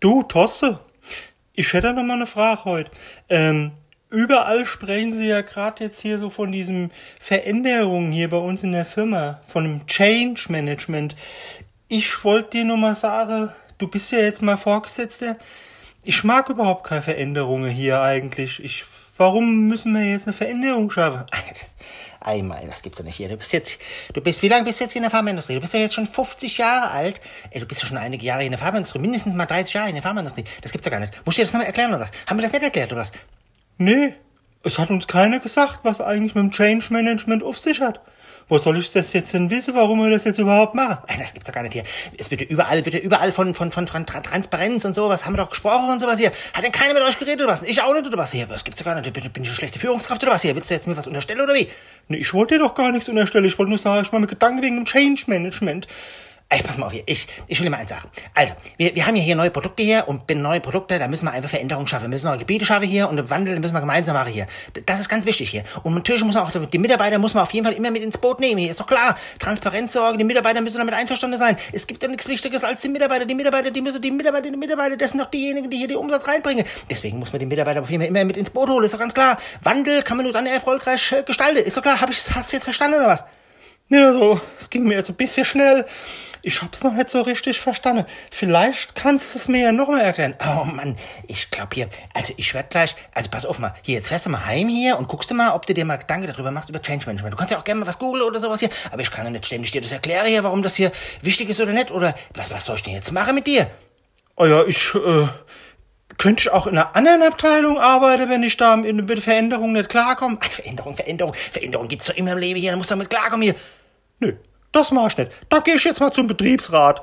Du, Tosse, ich hätte noch mal eine Frage heute. Ähm, überall sprechen sie ja gerade jetzt hier so von diesen Veränderungen hier bei uns in der Firma, von dem Change Management. Ich wollte dir nur mal sagen, du bist ja jetzt mal Vorgesetzter. Ich mag überhaupt keine Veränderungen hier eigentlich. Ich, warum müssen wir jetzt eine Veränderung schaffen? Einmal, das gibt's doch nicht hier. Du bist jetzt, du bist, wie lange bist du jetzt in der Pharmaindustrie? Du bist ja jetzt schon 50 Jahre alt. Ey, du bist ja schon einige Jahre in der Pharmaindustrie, mindestens mal 30 Jahre in der Pharmaindustrie. Das gibt's doch gar nicht. Musst du dir das nochmal erklären oder was? Haben wir das nicht erklärt oder was? Nee, es hat uns keiner gesagt, was eigentlich mit dem Change Management auf sich hat. Wo soll ich das jetzt denn wissen, warum wir das jetzt überhaupt machen? Ey, Das gibt's doch gar nicht hier. Es wird ja überall, wird ja überall von, von, von, von Tra- Transparenz und sowas. Haben wir doch gesprochen und sowas hier. Hat denn keiner mit euch geredet oder was? Ich auch nicht oder was hier? Das gibt's doch gar nicht. Bin ich eine schlechte Führungskraft oder was hier? Willst du jetzt mir was unterstellen oder wie? Nee, ich wollte dir doch gar nichts unterstellen. Ich wollte nur sagen, ich mache mir Gedanken wegen dem Change Management. Ey, pass mal auf hier. Ich, ich will dir mal eins sagen. Also, wir, wir haben ja hier neue Produkte hier und bin neue Produkte, da müssen wir einfach Veränderungen schaffen. Wir müssen neue Gebiete schaffen hier und Wandel müssen wir gemeinsam machen hier. Das ist ganz wichtig hier. Und natürlich muss man auch, die Mitarbeiter muss man auf jeden Fall immer mit ins Boot nehmen. Hier ist doch klar. Transparenz sorgen, die Mitarbeiter müssen damit einverstanden sein. Es gibt ja nichts Wichtiges als die Mitarbeiter. Die Mitarbeiter, die müssen, die Mitarbeiter, die Mitarbeiter, das sind doch diejenigen, die hier den Umsatz reinbringen. Deswegen muss man die Mitarbeiter auf jeden Fall immer mit ins Boot holen. Ist doch ganz klar. Wandel kann man nur dann erfolgreich äh, gestalten. Ist doch klar. Hab ich, hast du jetzt verstanden oder was? Ja, so, es ging mir jetzt ein bisschen schnell. Ich hab's noch nicht so richtig verstanden. Vielleicht kannst du es mir ja noch mal erklären. Oh Mann, ich glaub hier, also ich werd gleich, also pass auf mal, hier, jetzt fährst du mal heim hier und guckst du mal, ob du dir mal Gedanken darüber machst, über Change Management. Du kannst ja auch gerne mal was googeln oder sowas hier, aber ich kann ja nicht ständig dir das erklären hier, warum das hier wichtig ist oder nicht, oder was, was soll ich denn jetzt machen mit dir? Oh ja, ich, äh, könnte ich auch in einer anderen Abteilung arbeiten, wenn ich da mit mit der Veränderung nicht klarkomme? Ach, Veränderung, Veränderung, Veränderung gibt's doch immer im Leben hier, da musst du damit klarkommen hier. Nö, das mach ich nicht. Da gehe ich jetzt mal zum Betriebsrat.